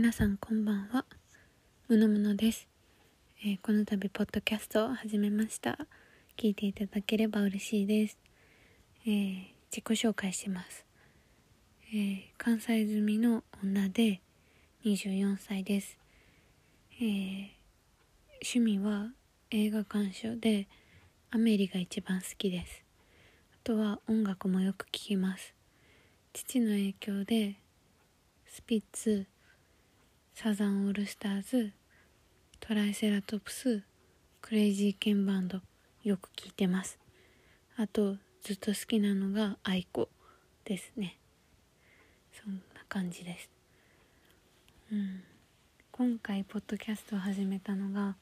皆さんこんばんは。むのむのです、えーこの度ポッドキャストを始めました。聞いていただければ嬉しいです、えー自己紹介します、えー関西済みの女で24歳です、え趣味は映画鑑賞でアメリが一番好きです。あとは音楽もよく聴きます。父の影響でスピッツサザンオールスターズ TRICERATOPS クレイジーケンバンドよく聴いてます。あとずっと好きなのが aikoですね。そんな感じです。うん。今回ポッドキャストを始めたのが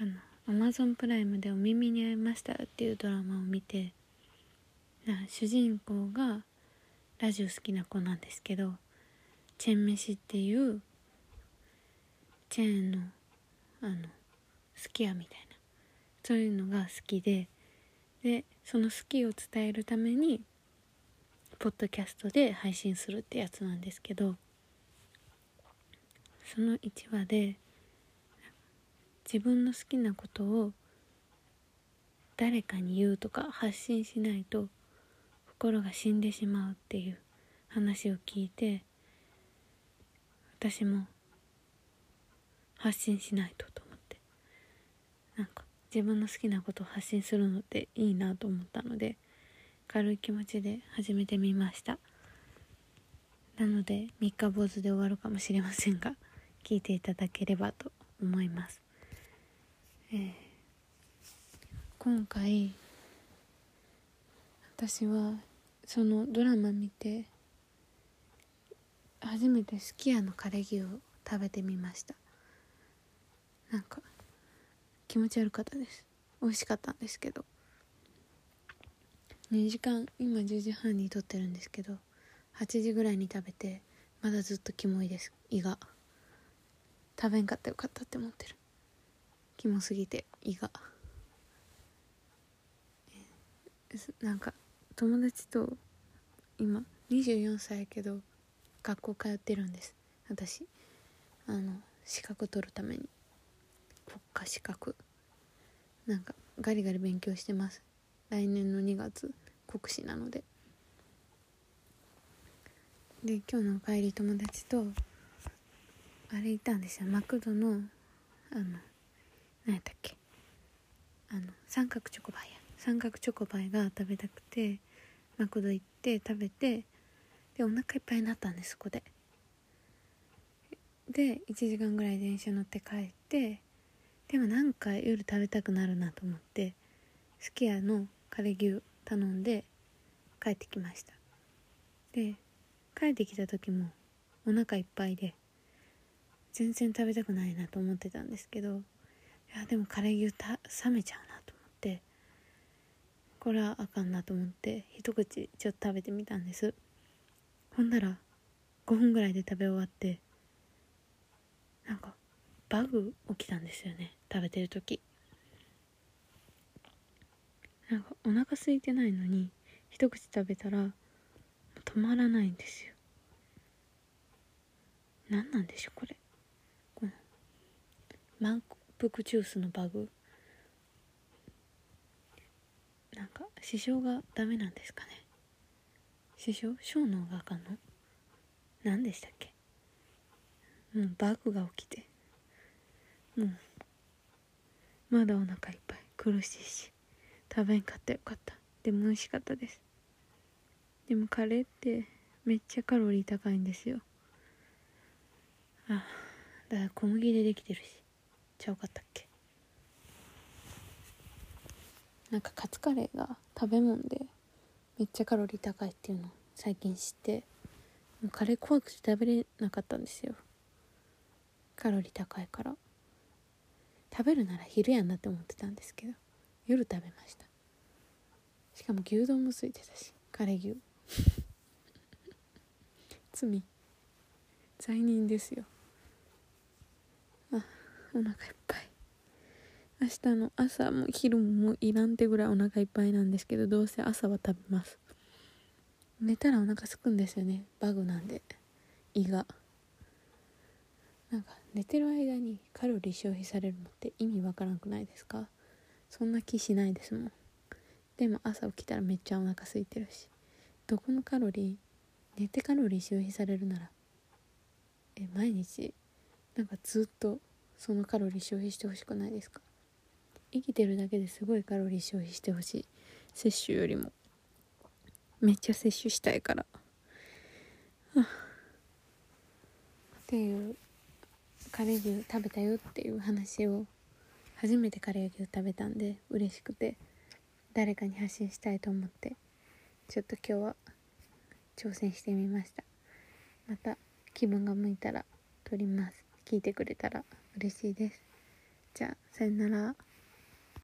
あのアマゾンプライムで「お耳に合いました」っていうドラマを見てな主人公がラジオ好きな子なんですけどチェン飯っていうチェーンのあのすき家みたいな。そういうのが好きで。でその好きを伝えるためにポッドキャストで配信するってやつなんですけど。その1話で自分の好きなことを誰かに言うとか発信しないと心が死んでしまうっていう話を聞いて私も発信しないとと思って。なんか自分の好きなことを発信するのっていいなと思ったので軽い気持ちで始めてみました。なので三日坊主で終わるかもしれませんが聞いていただければと思います、えー今回私はそのドラマ見て初めてすき家の枯れ牛を食べてみました。なんか気持ち悪かったです。美味しかったんですけど。2時間今10時半に撮ってるんですけど8時ぐらいに食べてまだずっとキモいです。胃が。食べんかったよかったって思ってる。キモすぎて胃が。なんか友達と今24歳やけど学校通ってるんです。私。あの資格取るために。国家資格。なんかガリガリ勉強してます。来年の2月国試なので。で今日の帰り友達とあれ行ったんですよ。マクドのあの何やったっけ。あの三角チョコパイや。三角チョコパイが食べたくてマクド行って食べてでお腹いっぱいになったんですそこで。で1時間ぐらい電車乗って帰ってでもなんか夜食べたくなるなと思ってすき家のカレー牛頼んで帰ってきました。で帰ってきた時もお腹いっぱいで全然食べたくないなと思ってたんですけどいやでもカレー牛た冷めちゃうなと思ってこれはあかんなと思って一口ちょっと食べてみたんです。ほんなら5分ぐらいで食べ終わってなんかバグ起きたんですよね食べてる時。なんかお腹空いてないのに一口食べたら止まらないんですよ。何なんでしょうこれ。この満腹ジュースのバグ。なんか支障がダメなんですかね。支障小脳があかんの？何でしたっけ？もうバグが起きて。もうまだお腹いっぱい。苦しいし。食べんかったよかった。でも美味しかったです。でもカレーってめっちゃカロリー高いんですよ。あだから小麦でできてるし。ちゃうかったっけ？なんかカツカレーが食べ物でめっちゃカロリー高いっていうのを最近知ってもうカレー怖くて食べれなかったんですよ。カロリー高いから。食べるなら昼やんなって思ってたんですけど夜食べました。しかも牛丼もついてたしカレー牛。罪。罪人ですよ。あお腹いっぱい。明日の朝も昼もいらんってぐらいお腹いっぱいなんですけどどうせ朝は食べます。寝たらお腹すくんですよね。バグなんで。胃が。なんか寝てる間にカロリー消費されるのって意味わからんくないですか？そんな気しないですもん。でも朝起きたらめっちゃお腹空いてるし。どこのカロリー？寝てカロリー消費されるなら。え毎日？なんかずっとそのカロリー消費してほしくないですか？生きてるだけですごいカロリー消費してほしい。摂取よりも。めっちゃ摂取したいから。っていうカレー牛食べたよっていう話を。初めてカレー牛食べたんで嬉しくて。誰かに発信したいと思って。ちょっと今日は挑戦してみました。また気分が向いたら撮ります。聞いてくれたら嬉しいです。じゃあさよなら。